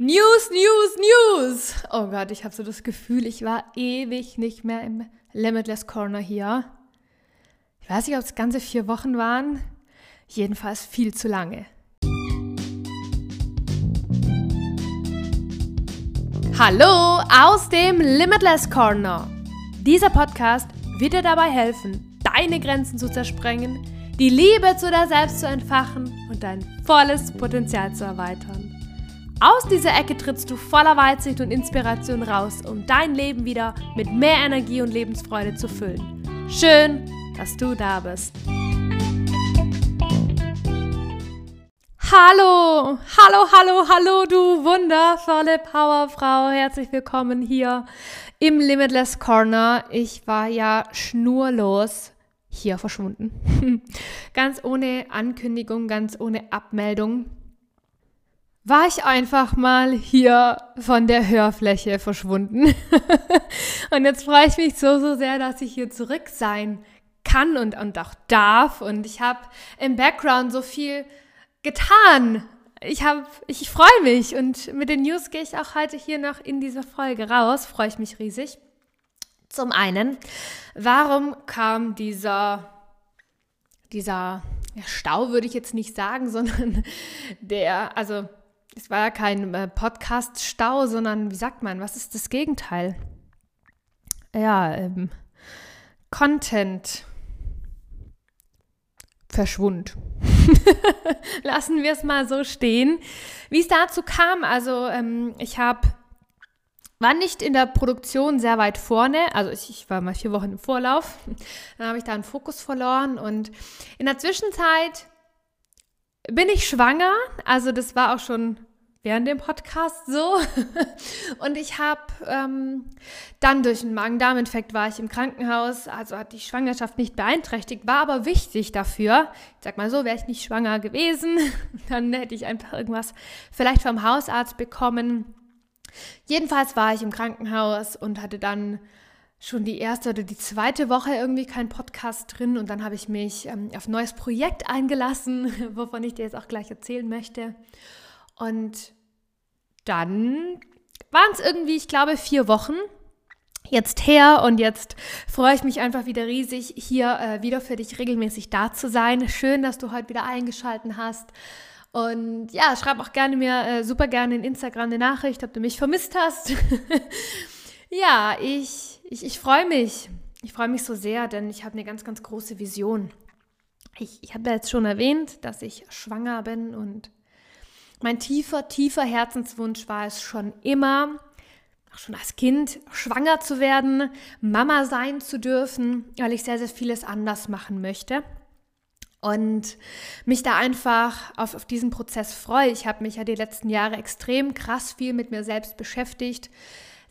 News, News, News. Oh Gott, ich habe so das Gefühl, ich war ewig nicht mehr im Limitless Corner hier. Ich weiß nicht, ob es ganze vier Wochen waren. Jedenfalls viel zu lange. Hallo aus dem Limitless Corner. Dieser Podcast wird dir dabei helfen, deine Grenzen zu zersprengen, die Liebe zu dir selbst zu entfachen und dein volles Potenzial zu erweitern. Aus dieser Ecke trittst du voller Weitsicht und Inspiration raus, um dein Leben wieder mit mehr Energie und Lebensfreude zu füllen. Schön, dass du da bist. Hallo, hallo, hallo, hallo, du wundervolle Powerfrau. Herzlich willkommen hier im Limitless Corner. Ich war ja schnurlos hier verschwunden. ganz ohne Ankündigung, ganz ohne Abmeldung war ich einfach mal hier von der Hörfläche verschwunden. und jetzt freue ich mich so, so sehr, dass ich hier zurück sein kann und, und auch darf. Und ich habe im Background so viel getan. Ich habe, ich freue mich und mit den News gehe ich auch heute hier noch in dieser Folge raus. Freue ich mich riesig. Zum einen, warum kam dieser, dieser Stau würde ich jetzt nicht sagen, sondern der, also es war ja kein äh, Podcast-Stau, sondern wie sagt man, was ist das Gegenteil? Ja, ähm, Content. Verschwund. Lassen wir es mal so stehen. Wie es dazu kam, also ähm, ich habe war nicht in der Produktion sehr weit vorne, also ich, ich, war mal vier Wochen im Vorlauf, dann habe ich da einen Fokus verloren und in der Zwischenzeit bin ich schwanger, also das war auch schon während dem Podcast so. Und ich habe ähm, dann durch einen Magen-Darm-Infekt war ich im Krankenhaus, also hat die Schwangerschaft nicht beeinträchtigt, war aber wichtig dafür. Ich sag mal so, wäre ich nicht schwanger gewesen, dann hätte ich einfach irgendwas vielleicht vom Hausarzt bekommen. Jedenfalls war ich im Krankenhaus und hatte dann schon die erste oder die zweite Woche irgendwie kein Podcast drin und dann habe ich mich ähm, auf ein neues Projekt eingelassen, wovon ich dir jetzt auch gleich erzählen möchte. Und dann waren es irgendwie, ich glaube, vier Wochen jetzt her und jetzt freue ich mich einfach wieder riesig, hier äh, wieder für dich regelmäßig da zu sein. Schön, dass du heute wieder eingeschalten hast. Und ja, schreib auch gerne mir äh, super gerne in Instagram eine Nachricht, ob du mich vermisst hast. ja, ich, ich, ich freue mich. Ich freue mich so sehr, denn ich habe eine ganz, ganz große Vision. Ich, ich habe ja jetzt schon erwähnt, dass ich schwanger bin und mein tiefer, tiefer Herzenswunsch war es schon immer, auch schon als Kind, schwanger zu werden, Mama sein zu dürfen, weil ich sehr, sehr vieles anders machen möchte. Und mich da einfach auf, auf diesen Prozess freue. Ich habe mich ja die letzten Jahre extrem krass viel mit mir selbst beschäftigt,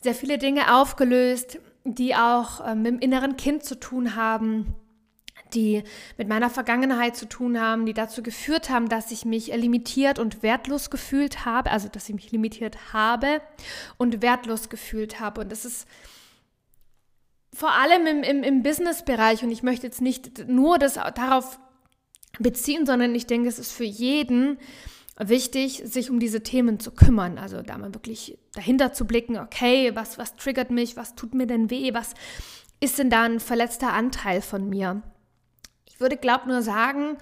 sehr viele Dinge aufgelöst, die auch äh, mit dem inneren Kind zu tun haben die mit meiner Vergangenheit zu tun haben, die dazu geführt haben, dass ich mich limitiert und wertlos gefühlt habe, also dass ich mich limitiert habe und wertlos gefühlt habe. Und das ist vor allem im, im, im Business-Bereich, und ich möchte jetzt nicht nur das darauf beziehen, sondern ich denke, es ist für jeden wichtig, sich um diese Themen zu kümmern. Also da mal wirklich dahinter zu blicken, okay, was, was triggert mich, was tut mir denn weh, was ist denn da ein verletzter Anteil von mir? Ich würde, glaub nur sagen,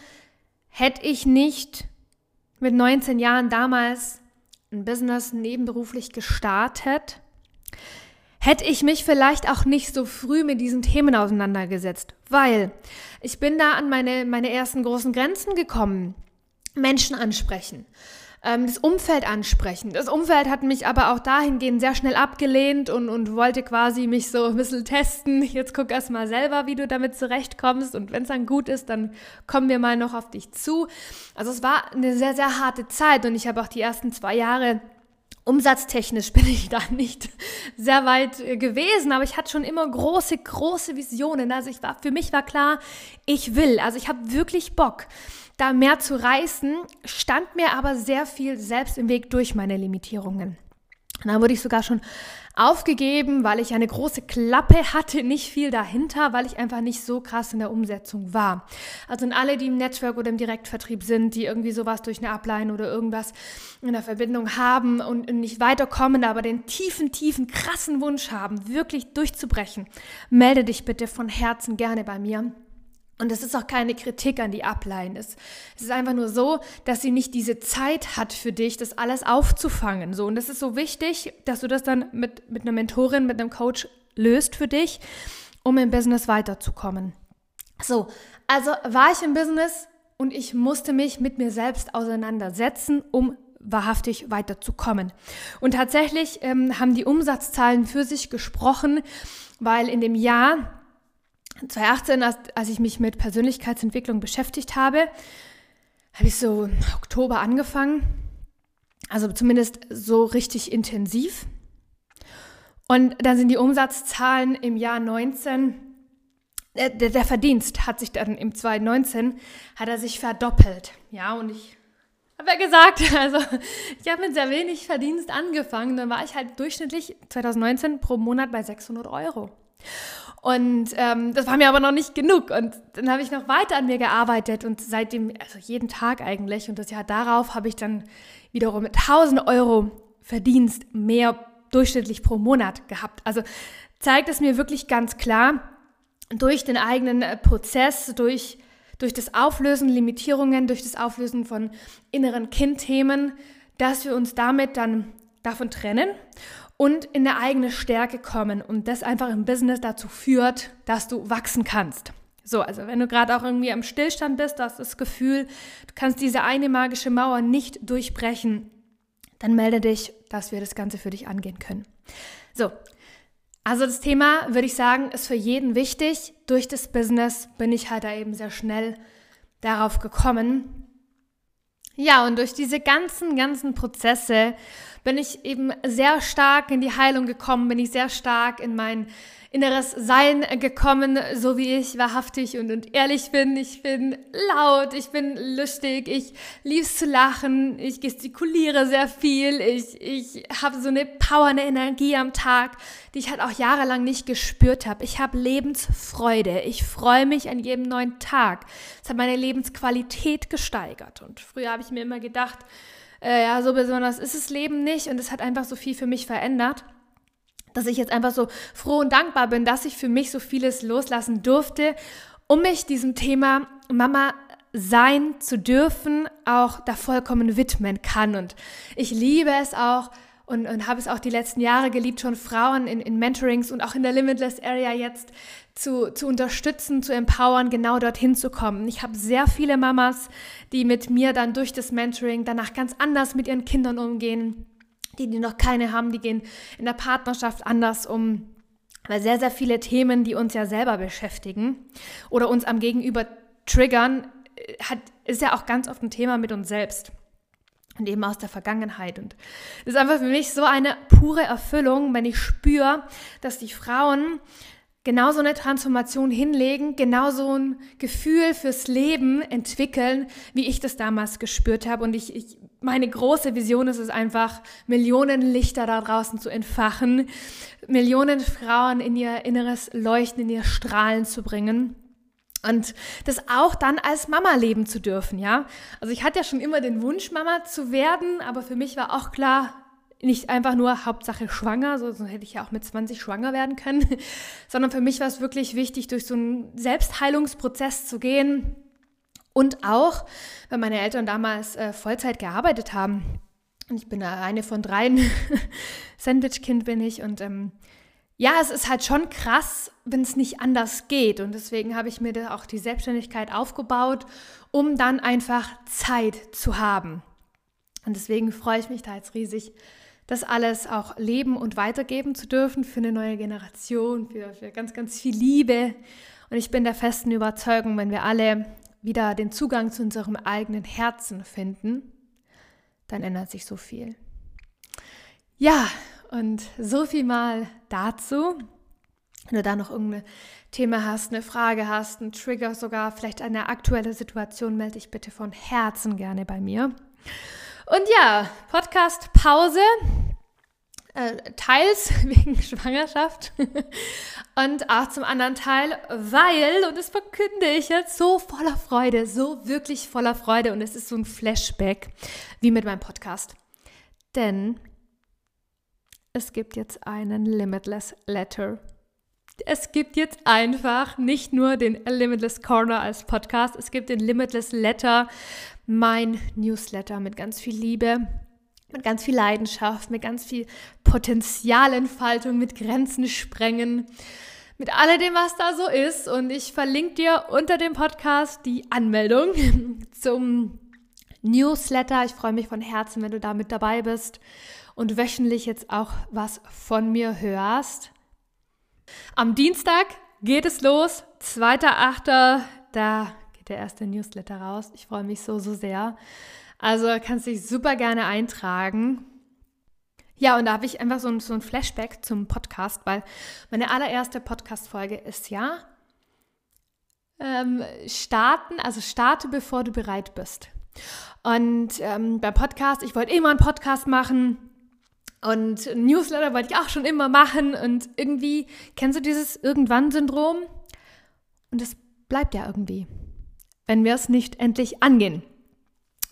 hätte ich nicht mit 19 Jahren damals ein Business nebenberuflich gestartet, hätte ich mich vielleicht auch nicht so früh mit diesen Themen auseinandergesetzt, weil ich bin da an meine, meine ersten großen Grenzen gekommen. Menschen ansprechen ähm, das Umfeld ansprechen. Das Umfeld hat mich aber auch dahingehend sehr schnell abgelehnt und, und wollte quasi mich so ein bisschen testen. Jetzt guck erst mal selber, wie du damit zurechtkommst und wenn es dann gut ist, dann kommen wir mal noch auf dich zu. Also es war eine sehr, sehr harte Zeit und ich habe auch die ersten zwei Jahre Umsatztechnisch bin ich da nicht sehr weit äh, gewesen, aber ich hatte schon immer große, große Visionen. Also ich war, für mich war klar, ich will. Also ich habe wirklich Bock da mehr zu reißen, stand mir aber sehr viel selbst im Weg durch meine Limitierungen. Und dann wurde ich sogar schon aufgegeben, weil ich eine große Klappe hatte, nicht viel dahinter, weil ich einfach nicht so krass in der Umsetzung war. Also in alle, die im Network oder im Direktvertrieb sind, die irgendwie sowas durch eine Ablein oder irgendwas in der Verbindung haben und nicht weiterkommen, aber den tiefen, tiefen, krassen Wunsch haben, wirklich durchzubrechen, melde dich bitte von Herzen gerne bei mir. Und es ist auch keine Kritik an die Upline. Es, es ist einfach nur so, dass sie nicht diese Zeit hat für dich, das alles aufzufangen. So, und das ist so wichtig, dass du das dann mit, mit einer Mentorin, mit einem Coach löst für dich, um im Business weiterzukommen. So, also war ich im Business und ich musste mich mit mir selbst auseinandersetzen, um wahrhaftig weiterzukommen. Und tatsächlich ähm, haben die Umsatzzahlen für sich gesprochen, weil in dem Jahr 2018, als, als ich mich mit Persönlichkeitsentwicklung beschäftigt habe, habe ich so Oktober angefangen. Also zumindest so richtig intensiv. Und dann sind die Umsatzzahlen im Jahr 19, äh, der, der, Verdienst hat sich dann im 2019, hat er sich verdoppelt. Ja, und ich habe ja gesagt, also ich habe mit sehr wenig Verdienst angefangen. Dann war ich halt durchschnittlich 2019 pro Monat bei 600 Euro. Und ähm, das war mir aber noch nicht genug. Und dann habe ich noch weiter an mir gearbeitet und seitdem, also jeden Tag eigentlich. Und das Jahr darauf habe ich dann wiederum mit 1000 Euro Verdienst mehr durchschnittlich pro Monat gehabt. Also zeigt es mir wirklich ganz klar, durch den eigenen äh, Prozess, durch, durch das Auflösen Limitierungen, durch das Auflösen von inneren Kindthemen, dass wir uns damit dann davon trennen und in der eigene Stärke kommen und das einfach im Business dazu führt, dass du wachsen kannst. So, also wenn du gerade auch irgendwie am Stillstand bist, hast das Gefühl, du kannst diese eine magische Mauer nicht durchbrechen, dann melde dich, dass wir das Ganze für dich angehen können. So, also das Thema, würde ich sagen, ist für jeden wichtig. Durch das Business bin ich halt da eben sehr schnell darauf gekommen. Ja, und durch diese ganzen, ganzen Prozesse bin ich eben sehr stark in die Heilung gekommen, bin ich sehr stark in mein inneres Sein gekommen, so wie ich wahrhaftig und, und ehrlich bin. Ich bin laut, ich bin lustig, ich liebe es zu lachen, ich gestikuliere sehr viel, ich, ich habe so eine Power, eine Energie am Tag, die ich halt auch jahrelang nicht gespürt habe. Ich habe Lebensfreude, ich freue mich an jedem neuen Tag. Es hat meine Lebensqualität gesteigert und früher habe ich mir immer gedacht, äh, ja, so besonders ist das Leben nicht und es hat einfach so viel für mich verändert, dass ich jetzt einfach so froh und dankbar bin, dass ich für mich so vieles loslassen durfte, um mich diesem Thema Mama sein zu dürfen, auch da vollkommen widmen kann. Und ich liebe es auch, und, und habe es auch die letzten Jahre geliebt, schon Frauen in, in Mentorings und auch in der Limitless Area jetzt zu, zu unterstützen, zu empowern, genau dorthin zu kommen. Ich habe sehr viele Mamas, die mit mir dann durch das Mentoring danach ganz anders mit ihren Kindern umgehen. Die, die noch keine haben, die gehen in der Partnerschaft anders um. Weil sehr, sehr viele Themen, die uns ja selber beschäftigen oder uns am Gegenüber triggern, äh, hat, ist ja auch ganz oft ein Thema mit uns selbst und eben aus der Vergangenheit. Und es ist einfach für mich so eine pure Erfüllung, wenn ich spüre, dass die Frauen genauso eine Transformation hinlegen, genauso ein Gefühl fürs Leben entwickeln, wie ich das damals gespürt habe. Und ich, ich meine große Vision ist es einfach, Millionen Lichter da draußen zu entfachen, Millionen Frauen in ihr inneres Leuchten, in ihr Strahlen zu bringen. Und das auch dann als Mama leben zu dürfen, ja. Also ich hatte ja schon immer den Wunsch, Mama zu werden, aber für mich war auch klar, nicht einfach nur Hauptsache schwanger, so, so hätte ich ja auch mit 20 schwanger werden können, sondern für mich war es wirklich wichtig, durch so einen Selbstheilungsprozess zu gehen. Und auch, weil meine Eltern damals äh, Vollzeit gearbeitet haben. Und ich bin eine von dreien. Sandwich-Kind bin ich. Und ähm, ja, es ist halt schon krass, wenn es nicht anders geht. Und deswegen habe ich mir da auch die Selbstständigkeit aufgebaut, um dann einfach Zeit zu haben. Und deswegen freue ich mich da jetzt riesig, das alles auch leben und weitergeben zu dürfen für eine neue Generation, für, für ganz, ganz viel Liebe. Und ich bin der festen Überzeugung, wenn wir alle wieder den Zugang zu unserem eigenen Herzen finden, dann ändert sich so viel. Ja, und so viel mal dazu. Wenn du da noch irgendein Thema hast, eine Frage hast, einen Trigger sogar, vielleicht eine aktuelle Situation, melde dich bitte von Herzen gerne bei mir. Und ja, Podcast Pause. Äh, teils wegen Schwangerschaft und auch zum anderen Teil, weil, und das verkünde ich jetzt, so voller Freude, so wirklich voller Freude und es ist so ein Flashback wie mit meinem Podcast. Denn es gibt jetzt einen Limitless Letter. Es gibt jetzt einfach nicht nur den Limitless Corner als Podcast, es gibt den Limitless Letter, mein Newsletter mit ganz viel Liebe, mit ganz viel Leidenschaft, mit ganz viel Potenzialentfaltung, mit Grenzen sprengen, mit alledem, was da so ist. Und ich verlinke dir unter dem Podcast die Anmeldung zum Newsletter. Ich freue mich von Herzen, wenn du da mit dabei bist und wöchentlich jetzt auch was von mir hörst. Am Dienstag geht es los, 2.8. Da geht der erste Newsletter raus. Ich freue mich so, so sehr. Also kannst dich super gerne eintragen. Ja, und da habe ich einfach so ein, so ein Flashback zum Podcast, weil meine allererste Podcast-Folge ist ja ähm, starten, also starte, bevor du bereit bist. Und ähm, beim Podcast, ich wollte immer einen Podcast machen und Newsletter wollte ich auch schon immer machen und irgendwie, kennst du dieses Irgendwann-Syndrom? Und es bleibt ja irgendwie, wenn wir es nicht endlich angehen.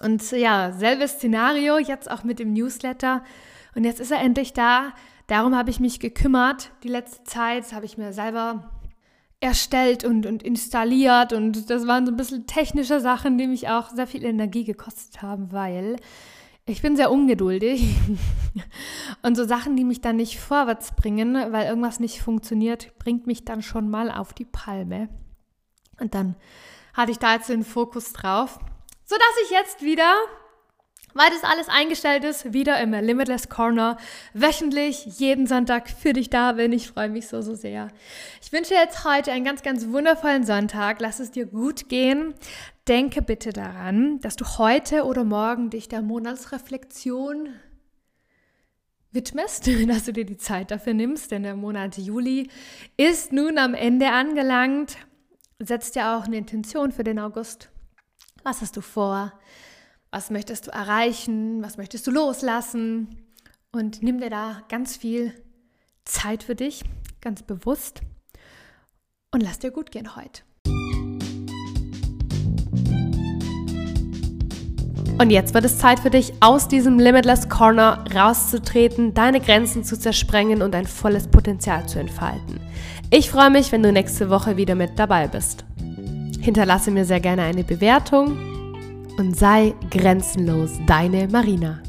Und ja, selbes Szenario, jetzt auch mit dem Newsletter. Und jetzt ist er endlich da. Darum habe ich mich gekümmert. Die letzte Zeit habe ich mir selber erstellt und, und installiert. Und das waren so ein bisschen technische Sachen, die mich auch sehr viel Energie gekostet haben, weil ich bin sehr ungeduldig. und so Sachen, die mich dann nicht vorwärts bringen, weil irgendwas nicht funktioniert, bringt mich dann schon mal auf die Palme. Und dann hatte ich da jetzt den Fokus drauf sodass ich jetzt wieder, weil das alles eingestellt ist, wieder im Limitless Corner wöchentlich jeden Sonntag für dich da bin. Ich freue mich so, so sehr. Ich wünsche jetzt heute einen ganz, ganz wundervollen Sonntag. Lass es dir gut gehen. Denke bitte daran, dass du heute oder morgen dich der Monatsreflexion widmest, dass du dir die Zeit dafür nimmst, denn der Monat Juli ist nun am Ende angelangt. Setz dir auch eine Intention für den August. Was hast du vor? Was möchtest du erreichen? Was möchtest du loslassen? Und nimm dir da ganz viel Zeit für dich, ganz bewusst. Und lass dir gut gehen heute. Und jetzt wird es Zeit für dich, aus diesem Limitless Corner rauszutreten, deine Grenzen zu zersprengen und dein volles Potenzial zu entfalten. Ich freue mich, wenn du nächste Woche wieder mit dabei bist. Hinterlasse mir sehr gerne eine Bewertung und sei grenzenlos deine Marina.